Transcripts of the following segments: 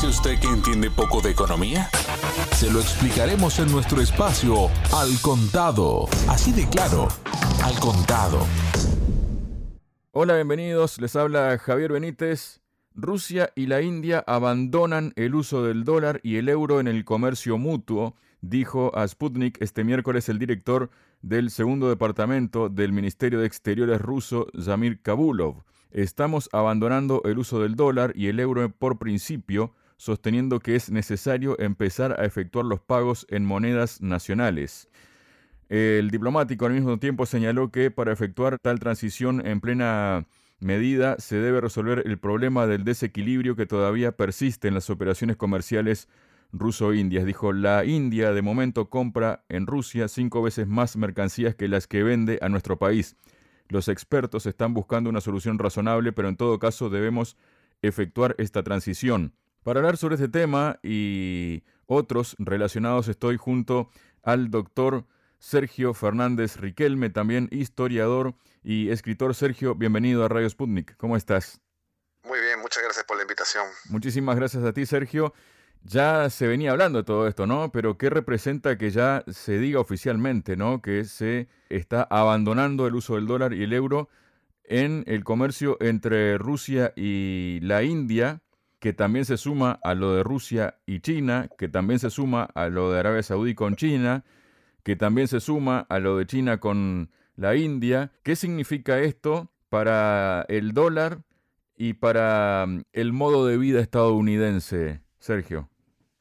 dice usted que entiende poco de economía? Se lo explicaremos en nuestro espacio Al Contado. Así de claro, Al Contado. Hola, bienvenidos. Les habla Javier Benítez. Rusia y la India abandonan el uso del dólar y el euro en el comercio mutuo, dijo a Sputnik este miércoles el director del segundo departamento del Ministerio de Exteriores ruso, Zamir Kabulov. Estamos abandonando el uso del dólar y el euro por principio, sosteniendo que es necesario empezar a efectuar los pagos en monedas nacionales. El diplomático al mismo tiempo señaló que para efectuar tal transición en plena medida se debe resolver el problema del desequilibrio que todavía persiste en las operaciones comerciales ruso-indias. Dijo, la India de momento compra en Rusia cinco veces más mercancías que las que vende a nuestro país. Los expertos están buscando una solución razonable, pero en todo caso debemos efectuar esta transición. Para hablar sobre este tema y otros relacionados estoy junto al doctor Sergio Fernández Riquelme, también historiador y escritor. Sergio, bienvenido a Radio Sputnik. ¿Cómo estás? Muy bien, muchas gracias por la invitación. Muchísimas gracias a ti, Sergio. Ya se venía hablando de todo esto, ¿no? Pero ¿qué representa que ya se diga oficialmente, ¿no? Que se está abandonando el uso del dólar y el euro en el comercio entre Rusia y la India, que también se suma a lo de Rusia y China, que también se suma a lo de Arabia Saudí con China, que también se suma a lo de China con la India. ¿Qué significa esto para el dólar y para mm, el modo de vida estadounidense, Sergio?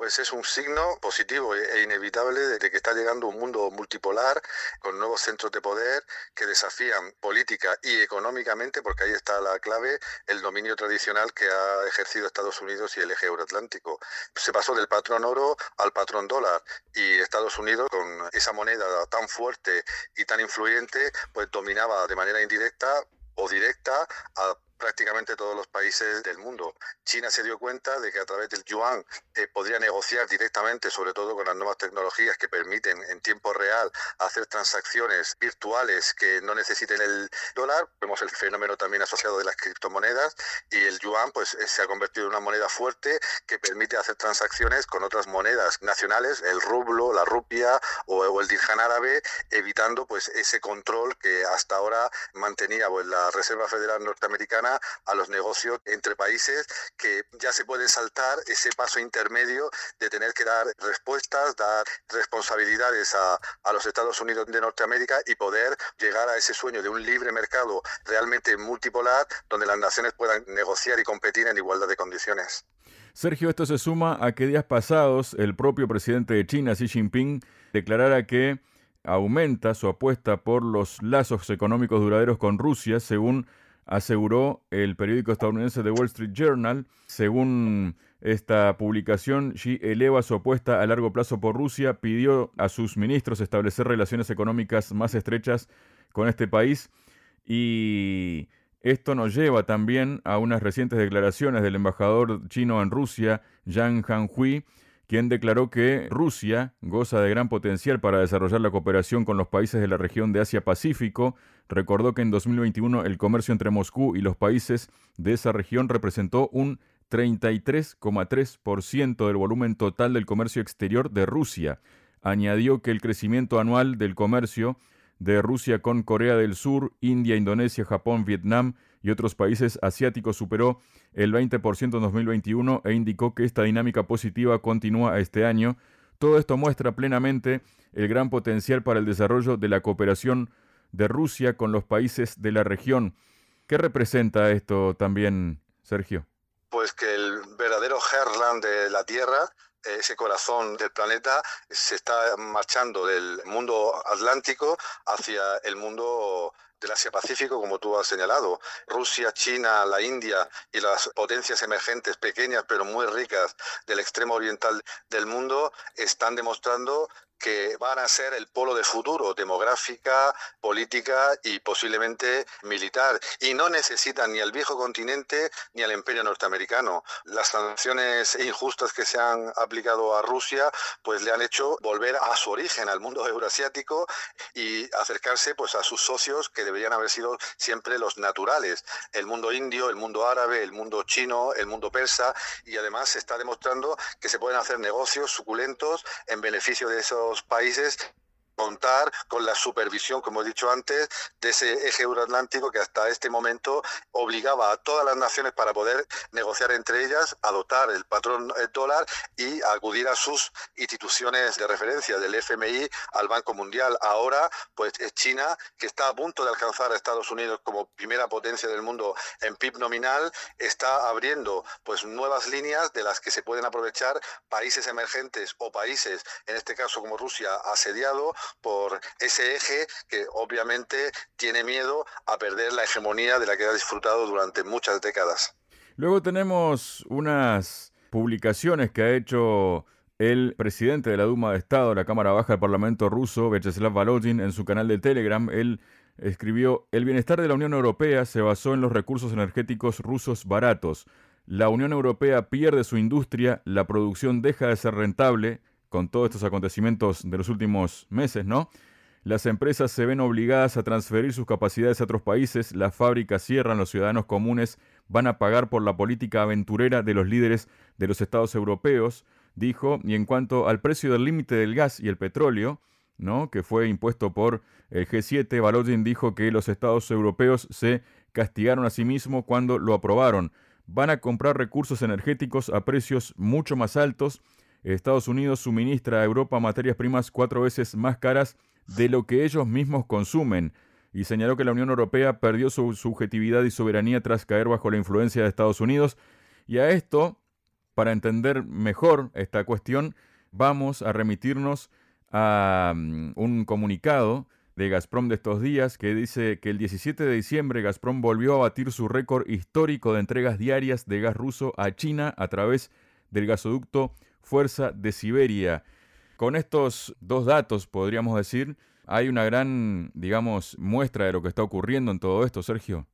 Pues es un signo positivo e inevitable de que está llegando un mundo multipolar con nuevos centros de poder que desafían política y económicamente, porque ahí está la clave, el dominio tradicional que ha ejercido Estados Unidos y el eje euroatlántico. Se pasó del patrón oro al patrón dólar y Estados Unidos con esa moneda tan fuerte y tan influyente, pues dominaba de manera indirecta o directa a prácticamente todos los países del mundo. China se dio cuenta de que a través del yuan eh, podría negociar directamente, sobre todo con las nuevas tecnologías que permiten en tiempo real hacer transacciones virtuales que no necesiten el dólar. Vemos el fenómeno también asociado de las criptomonedas y el yuan pues eh, se ha convertido en una moneda fuerte que permite hacer transacciones con otras monedas nacionales, el rublo, la rupia o, el dirham árabe, evitando pues ese control que hasta ahora mantenía pues, la Reserva Federal norteamericana a los negocios entre países que ya se puede saltar ese paso intermedio de tener que dar respuestas, dar responsabilidades a, a los Estados Unidos de Norteamérica y poder llegar a ese sueño de un libre mercado realmente multipolar donde las naciones puedan negociar y competir en igualdad de condiciones. Sergio, esto se suma a que días pasados el propio presidente de China, Xi Jinping, declarara que aumenta su apuesta por los lazos económicos duraderos con Rusia, según aseguró el periódico estadounidense The Wall Street Journal. Según esta publicación, Xi eleva su apuesta a largo plazo por Rusia, pidió a sus ministros establecer relaciones económicas más estrechas con este país y esto nos lleva también a unas recientes declaraciones del embajador chino en Rusia, Yang Hanhui, quien declaró que Rusia goza de gran potencial para desarrollar la cooperación con los países de la región de Asia-Pacífico. Recordó que en 2021 el comercio entre Moscú y los países de esa región representó un 33,3% del volumen total del comercio exterior de Rusia. Añadió que el crecimiento anual del comercio de Rusia con Corea del Sur, India, Indonesia, Japón, Vietnam y otros países asiáticos superó el 20% en 2021 e indicó que esta dinámica positiva continúa este año. Todo esto muestra plenamente el gran potencial para el desarrollo de la cooperación de Rusia con los países de la región. ¿Qué representa esto también, Sergio? Pues que el verdadero Herland de la Tierra ese corazón del planeta se está marchando del mundo atlántico hacia el mundo del Asia-Pacífico, como tú has señalado. Rusia, China, la India y las potencias emergentes pequeñas pero muy ricas del extremo oriental del mundo están demostrando que van a ser el polo de futuro, demográfica, política y posiblemente militar. Y no necesitan ni al viejo continente ni al imperio norteamericano. Las sanciones injustas que se han aplicado a Rusia, pues le han hecho volver a su origen, al mundo euroasiático y acercarse pues a sus socios que deberían haber sido siempre los naturales, el mundo indio, el mundo árabe, el mundo chino, el mundo persa y además se está demostrando que se pueden hacer negocios suculentos en beneficio de esos países contar con la supervisión, como he dicho antes, de ese eje euroatlántico que hasta este momento obligaba a todas las naciones para poder negociar entre ellas, adoptar el patrón dólar y acudir a sus instituciones de referencia, del FMI al Banco Mundial. Ahora, pues es China, que está a punto de alcanzar a Estados Unidos como primera potencia del mundo en PIB nominal, está abriendo pues nuevas líneas de las que se pueden aprovechar países emergentes o países, en este caso como Rusia, asediado por ese eje que obviamente tiene miedo a perder la hegemonía de la que ha disfrutado durante muchas décadas. Luego tenemos unas publicaciones que ha hecho el presidente de la Duma de Estado, la Cámara Baja del Parlamento ruso, Vyacheslav Volodin, en su canal de Telegram. Él escribió, el bienestar de la Unión Europea se basó en los recursos energéticos rusos baratos. La Unión Europea pierde su industria, la producción deja de ser rentable, con todos estos acontecimientos de los últimos meses, ¿no? Las empresas se ven obligadas a transferir sus capacidades a otros países, las fábricas cierran, los ciudadanos comunes van a pagar por la política aventurera de los líderes de los estados europeos, dijo, y en cuanto al precio del límite del gas y el petróleo, ¿no? que fue impuesto por el G7, Balodin dijo que los estados europeos se castigaron a sí mismos cuando lo aprobaron. Van a comprar recursos energéticos a precios mucho más altos Estados Unidos suministra a Europa materias primas cuatro veces más caras de lo que ellos mismos consumen y señaló que la Unión Europea perdió su subjetividad y soberanía tras caer bajo la influencia de Estados Unidos. Y a esto, para entender mejor esta cuestión, vamos a remitirnos a mm, un comunicado de Gazprom de estos días que dice que el 17 de diciembre Gazprom volvió a batir su récord histórico de entregas diarias de gas ruso a China a través del gasoducto Fuerza de Siberia. Con estos dos datos, podríamos decir, hay una gran, digamos, muestra de lo que está ocurriendo en todo esto, Sergio.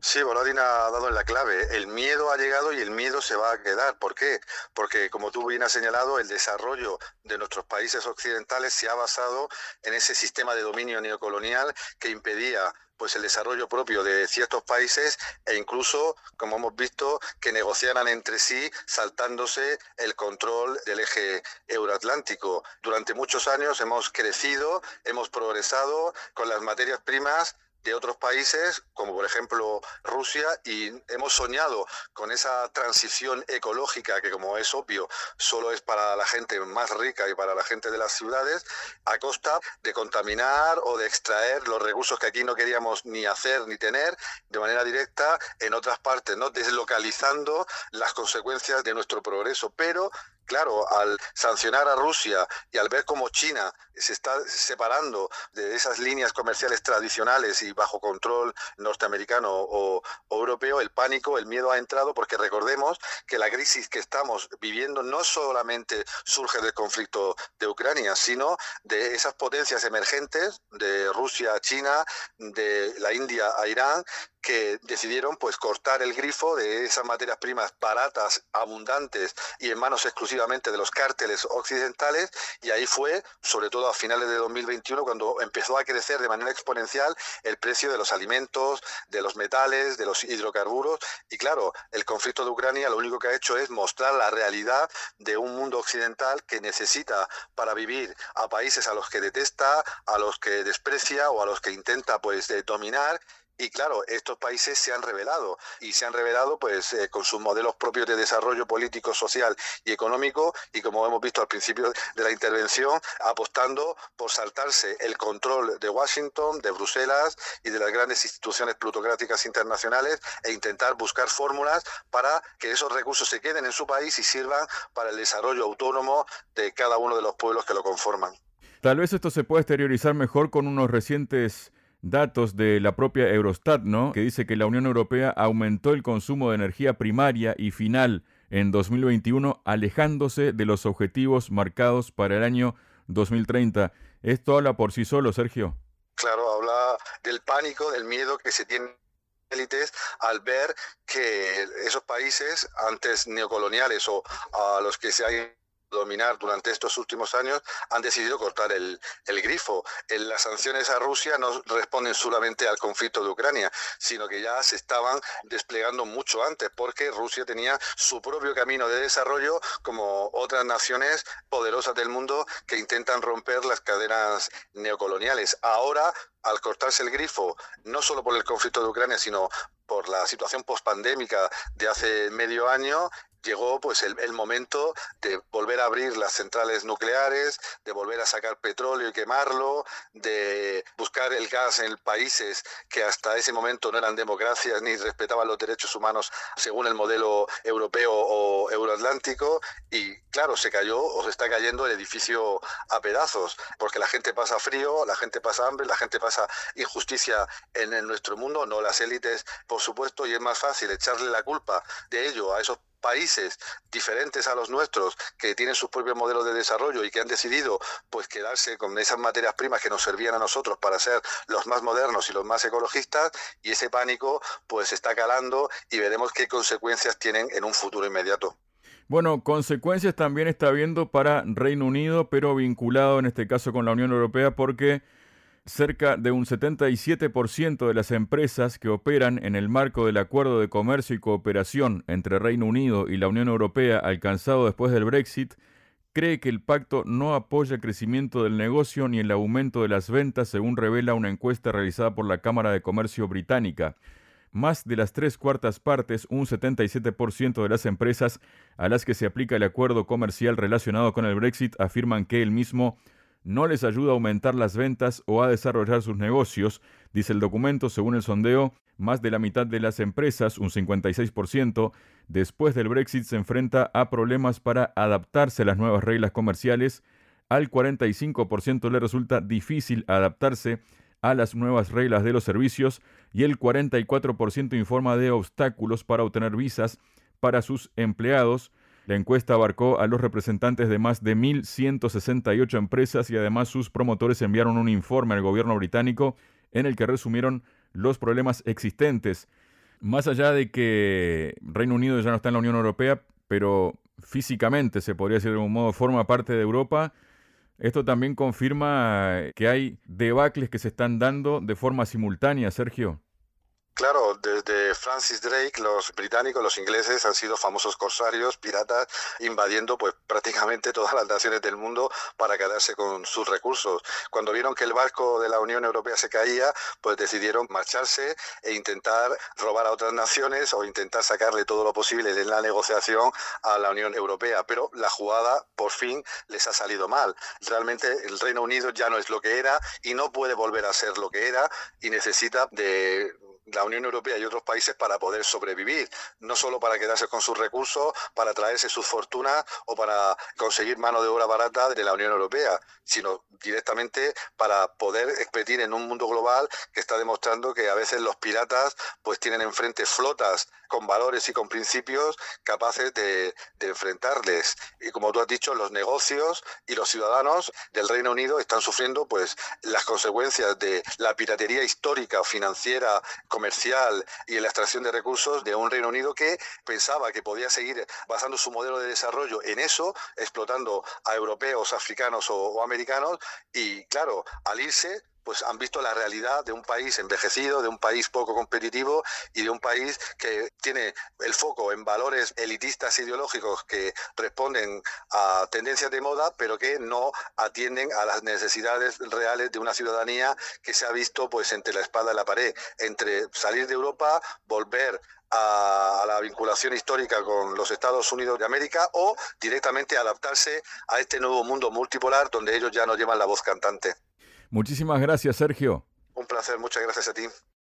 Sí, Volodin ha dado en la clave. El miedo ha llegado y el miedo se va a quedar. ¿Por qué? Porque, como tú bien has señalado, el desarrollo de nuestros países occidentales se ha basado en ese sistema de dominio neocolonial que impedía pues el desarrollo propio de ciertos países e incluso, como hemos visto, que negociaran entre sí saltándose el control del eje euroatlántico. Durante muchos años hemos crecido, hemos progresado con las materias primas de otros países, como por ejemplo Rusia, y hemos soñado con esa transición ecológica que, como es obvio, solo es para la gente más rica y para la gente de las ciudades, a costa de contaminar o de extraer los recursos que aquí no queríamos ni hacer ni tener de manera directa en otras partes, ¿no? deslocalizando las consecuencias de nuestro progreso. Pero Claro, al sancionar a Rusia y al ver cómo China se está separando de esas líneas comerciales tradicionales y bajo control norteamericano o, europeo, el pánico, el miedo ha entrado porque recordemos que la crisis que estamos viviendo no solamente surge del conflicto de Ucrania, sino de esas potencias emergentes de Rusia a China, de la India a Irán, que decidieron pues cortar el grifo de esas materias primas baratas, abundantes y en manos de los cárteles occidentales y ahí fue, sobre todo a finales de 2021, cuando empezó a crecer de manera exponencial el precio de los alimentos, de los metales, de los hidrocarburos. Y claro, el conflicto de Ucrania lo único que ha hecho es mostrar la realidad de un mundo occidental que necesita para vivir a países a los que detesta, a los que desprecia o a los que intenta pues dominar y claro, estos países se han revelado y se han revelado pues eh, con sus modelos propios de desarrollo político, social y económico y como hemos visto al principio de la intervención, apostando por saltarse el control de Washington, de Bruselas y de las grandes instituciones plutocráticas internacionales e intentar buscar fórmulas para que esos recursos se queden en su país y sirvan para el desarrollo autónomo de cada uno de los pueblos que lo conforman. Tal vez esto se pueda exteriorizar mejor con unos recientes datos de la propia Eurostat, ¿no? Que dice que la Unión Europea aumentó el consumo de energía primaria y final en 2021, alejándose de los objetivos marcados para el año 2030. ¿Esto habla por sí solo, Sergio? Claro, habla del pánico, del miedo que se tiene élites al ver que esos países antes neocoloniales o a los que se hay dominar durante estos últimos años han decidido cortar el, el grifo. En las sanciones a Rusia no responden solamente al conflicto de Ucrania, sino que ya se estaban desplegando mucho antes, porque Rusia tenía su propio camino de desarrollo como otras naciones poderosas del mundo que intentan romper las cadenas neocoloniales. Ahora al cortarse el grifo, no solo por el conflicto de Ucrania, sino por la situación pospandémica de hace medio año, llegó pues el, momento de volver a abrir las centrales nucleares, de volver a sacar petróleo y quemarlo, de buscar el gas en países que hasta ese momento no eran democracias ni respetaban los derechos humanos según el modelo europeo o euroatlántico y claro, se cayó o se está cayendo el edificio a pedazos porque la gente pasa frío, la gente pasa hambre, la gente pasa injusticia en, nuestro mundo, no las élites, por supuesto, y es más fácil echarle la culpa de ello a esos países diferentes a los nuestros que tienen sus propios modelos de desarrollo y que han decidido pues quedarse con esas materias primas que nos servían a nosotros para ser los más modernos y los más ecologistas y ese pánico pues está calando y veremos qué consecuencias tienen en un futuro inmediato. Bueno, consecuencias también está habiendo para Reino Unido, pero vinculado en este caso con la Unión Europea porque Cerca de un 77% de las empresas que operan en el marco del Acuerdo de Comercio y Cooperación entre Reino Unido y la Unión Europea alcanzado después del Brexit cree que el pacto no apoya el crecimiento del negocio ni el aumento de las ventas, según revela una encuesta realizada por la Cámara de Comercio británica. Más de las tres cuartas partes, un 77% de las empresas a las que se aplica el acuerdo comercial relacionado con el Brexit afirman que el mismo no les ayuda a aumentar las ventas o a desarrollar sus negocios, dice el documento, según el sondeo, más de la mitad de las empresas, un 56%, después del Brexit se enfrenta a problemas para adaptarse a las nuevas reglas comerciales, al 45% le resulta difícil adaptarse a las nuevas reglas de los servicios y el 44% informa de obstáculos para obtener visas para sus empleados, la encuesta abarcó a los representantes de más de 1.168 empresas y además sus promotores enviaron un informe al gobierno británico en el que resumieron los problemas existentes. Más allá de que Reino Unido ya no está en la Unión Europea, pero físicamente se podría decir de algún modo forma parte de Europa, esto también confirma que hay debacles que se están dando de forma simultánea, Sergio. Claro, desde Francis Drake, los británicos, los ingleses han sido famosos corsarios, piratas, invadiendo pues prácticamente todas las naciones del mundo para quedarse con sus recursos. Cuando vieron que el barco de la Unión Europea se caía, pues decidieron marcharse e intentar robar a otras naciones o intentar sacarle todo lo posible de la negociación a la Unión Europea. Pero la jugada por fin les ha salido mal. Realmente el Reino Unido ya no es lo que era y no puede volver a ser lo que era y necesita de la Unión Europea y otros países para poder sobrevivir, no solo para quedarse con sus recursos, para traerse sus fortunas o para conseguir mano de obra barata de la Unión Europea, sino directamente para poder expedir en un mundo global que está demostrando que a veces los piratas pues tienen enfrente flotas con valores y con principios capaces de, de enfrentarles. Y como tú has dicho, los negocios y los ciudadanos del Reino Unido están sufriendo pues las consecuencias de la piratería histórica, financiera, comercial y en la extracción de recursos de un Reino Unido que pensaba que podía seguir basando su modelo de desarrollo en eso, explotando a europeos, africanos o, americanos, y claro, al irse pues han visto la realidad de un país envejecido, de un país poco competitivo y de un país que tiene el foco en valores elitistas ideológicos que responden a tendencias de moda, pero que no atienden a las necesidades reales de una ciudadanía que se ha visto pues entre la espada y la pared, entre salir de Europa, volver a, la vinculación histórica con los Estados Unidos de América o directamente adaptarse a este nuevo mundo multipolar donde ellos ya no llevan la voz cantante. Muchísimas gracias, Sergio. Un placer, muchas gracias a ti.